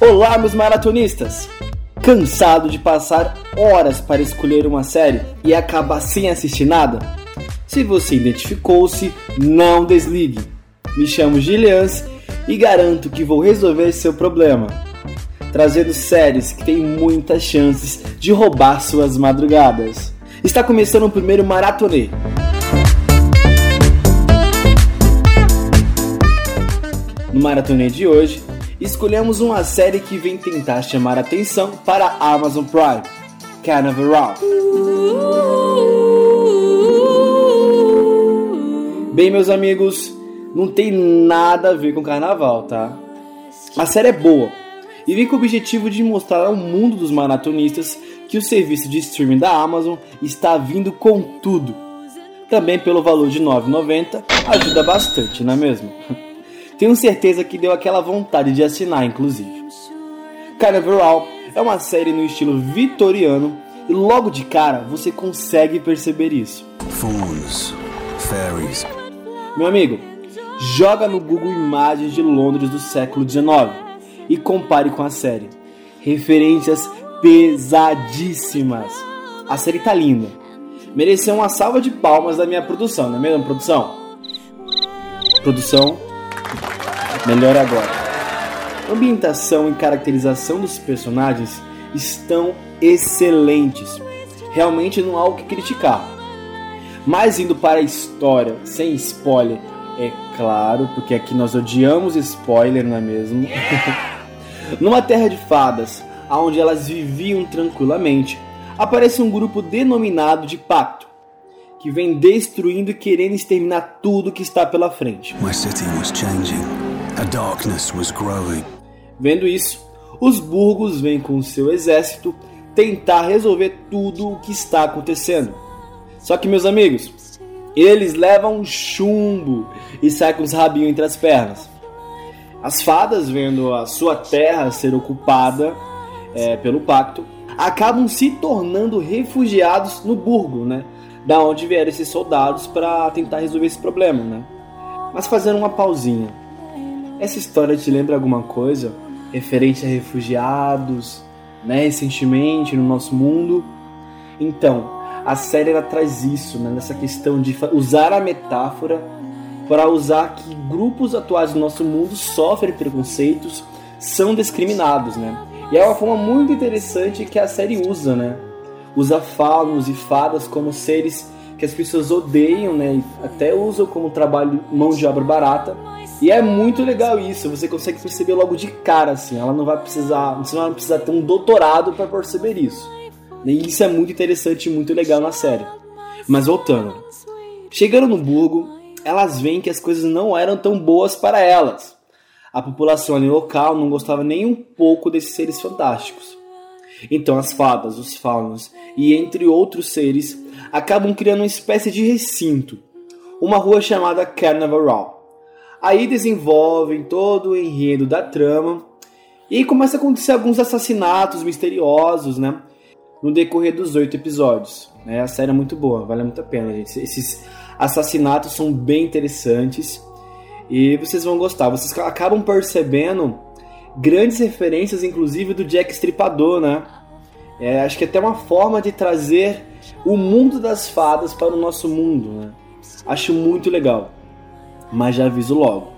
Olá, meus maratonistas! Cansado de passar horas para escolher uma série e acabar sem assistir nada? Se você identificou-se, não desligue. Me chamo Gilians e garanto que vou resolver seu problema, trazendo séries que têm muitas chances de roubar suas madrugadas. Está começando o primeiro Maratonê. No Maratonê de hoje, escolhemos uma série que vem tentar chamar atenção para a Amazon Prime, Carnival Bem, meus amigos, não tem nada a ver com carnaval, tá? A série é boa e vem com o objetivo de mostrar ao mundo dos maratonistas que o serviço de streaming da Amazon está vindo com tudo. Também pelo valor de R$ 9,90 ajuda bastante, não é mesmo? Tenho certeza que deu aquela vontade de assinar, inclusive. Carnival é uma série no estilo vitoriano e logo de cara você consegue perceber isso. Fauns, fairies. Meu amigo, joga no Google imagens de Londres do século XIX e compare com a série. Referências pesadíssimas. A série tá linda. Mereceu uma salva de palmas da minha produção, não é mesmo, produção? Produção, Melhor agora. Ambientação e caracterização dos personagens estão excelentes. Realmente não há o que criticar. Mas indo para a história, sem spoiler, é claro, porque aqui nós odiamos spoiler, não é mesmo? Numa terra de fadas, onde elas viviam tranquilamente, aparece um grupo denominado de Pacto, que vem destruindo e querendo exterminar tudo que está pela frente. My city was changing. Vendo isso, os burgos vêm com seu exército tentar resolver tudo o que está acontecendo. Só que, meus amigos, eles levam chumbo e saem com os rabinhos entre as pernas. As fadas, vendo a sua terra ser ocupada é, pelo pacto, acabam se tornando refugiados no burgo, né? Da onde vieram esses soldados para tentar resolver esse problema, né? Mas fazendo uma pausinha. Essa história te lembra alguma coisa referente a refugiados, né, recentemente no nosso mundo? Então, a série ela traz isso, né, nessa questão de usar a metáfora para usar que grupos atuais do nosso mundo sofrem preconceitos, são discriminados, né? E é uma forma muito interessante que a série usa, né? Usa faunos e fadas como seres que as pessoas odeiam, né? E até usam como trabalho mão de obra barata e é muito legal isso, você consegue perceber logo de cara, assim. Ela não vai precisar, você não vai precisar ter um doutorado para perceber isso. E isso é muito interessante e muito legal na série. Mas voltando. Chegando no Burgo, elas veem que as coisas não eram tão boas para elas. A população ali local não gostava nem um pouco desses seres fantásticos. Então as fadas, os faunos e entre outros seres acabam criando uma espécie de recinto, uma rua chamada Carnival Row Aí desenvolvem todo o enredo da trama e começa a acontecer alguns assassinatos misteriosos, né? No decorrer dos oito episódios. Né? A série é muito boa, vale muito a pena, gente. Esses assassinatos são bem interessantes e vocês vão gostar. Vocês acabam percebendo grandes referências, inclusive do Jack Stripador, né? É, acho que é até uma forma de trazer o mundo das fadas para o nosso mundo, né? Acho muito legal mas já aviso logo.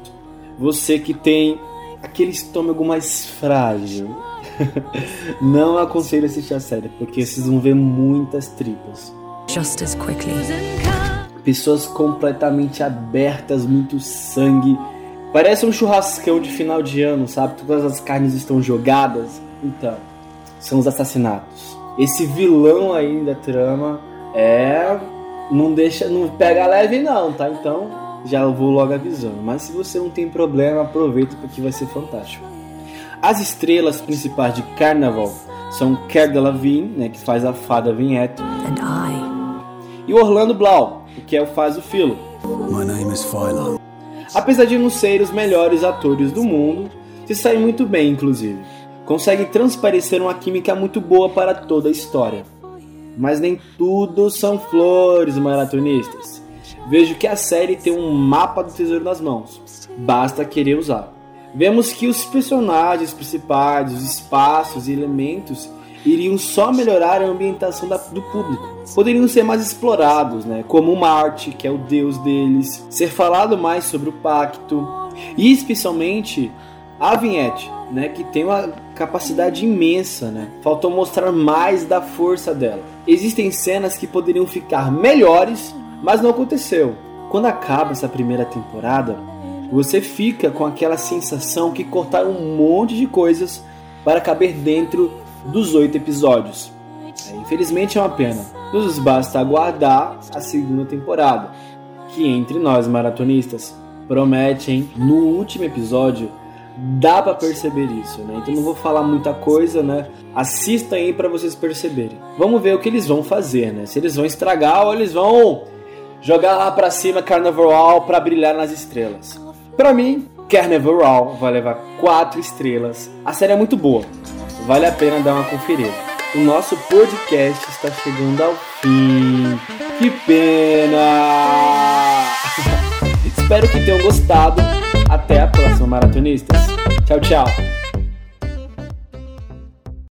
Você que tem aquele estômago mais frágil, não aconselho assistir a série, porque vocês vão ver muitas tripas. Just as quickly. Pessoas completamente abertas, muito sangue. Parece um churrascão de final de ano, sabe? Todas as carnes estão jogadas. Então, são os assassinatos. Esse vilão aí da trama é. Não deixa. Não pega leve, não, tá? Então, já vou logo avisando. Mas se você não tem problema, aproveita porque vai ser fantástico. As estrelas principais de Carnaval são Cara Delevingne, né, que faz a fada Vinhette, e o Orlando Blau, que é o faz o Philo. My name is Philo. Apesar de não ser os melhores atores do mundo, se saem muito bem, inclusive. Consegue transparecer uma química muito boa para toda a história. Mas nem tudo são flores maratonistas vejo que a série tem um mapa do tesouro nas mãos. basta querer usar. Vemos que os personagens principais, os espaços e elementos iriam só melhorar a ambientação da, do público. Poderiam ser mais explorados, né? como Marte, que é o deus deles, ser falado mais sobre o pacto, e especialmente a Vinhete, né, que tem uma capacidade imensa, né? Faltou mostrar mais da força dela. Existem cenas que poderiam ficar melhores, mas não aconteceu. Quando acaba essa primeira temporada, você fica com aquela sensação que cortaram um monte de coisas para caber dentro dos oito episódios. É, infelizmente é uma pena. Nos basta aguardar a segunda temporada, que entre nós maratonistas prometem no último episódio dá para perceber isso, né? Então não vou falar muita coisa, né? Assistam aí para vocês perceberem. Vamos ver o que eles vão fazer, né? Se eles vão estragar ou eles vão jogar lá para cima Carnival para brilhar nas estrelas. Para mim, Carnival vai levar quatro estrelas. A série é muito boa. Vale a pena dar uma conferida. O nosso podcast está chegando ao fim. Que pena! Espero que tenham gostado. Até a próxima, maratonistas. Tchau, tchau.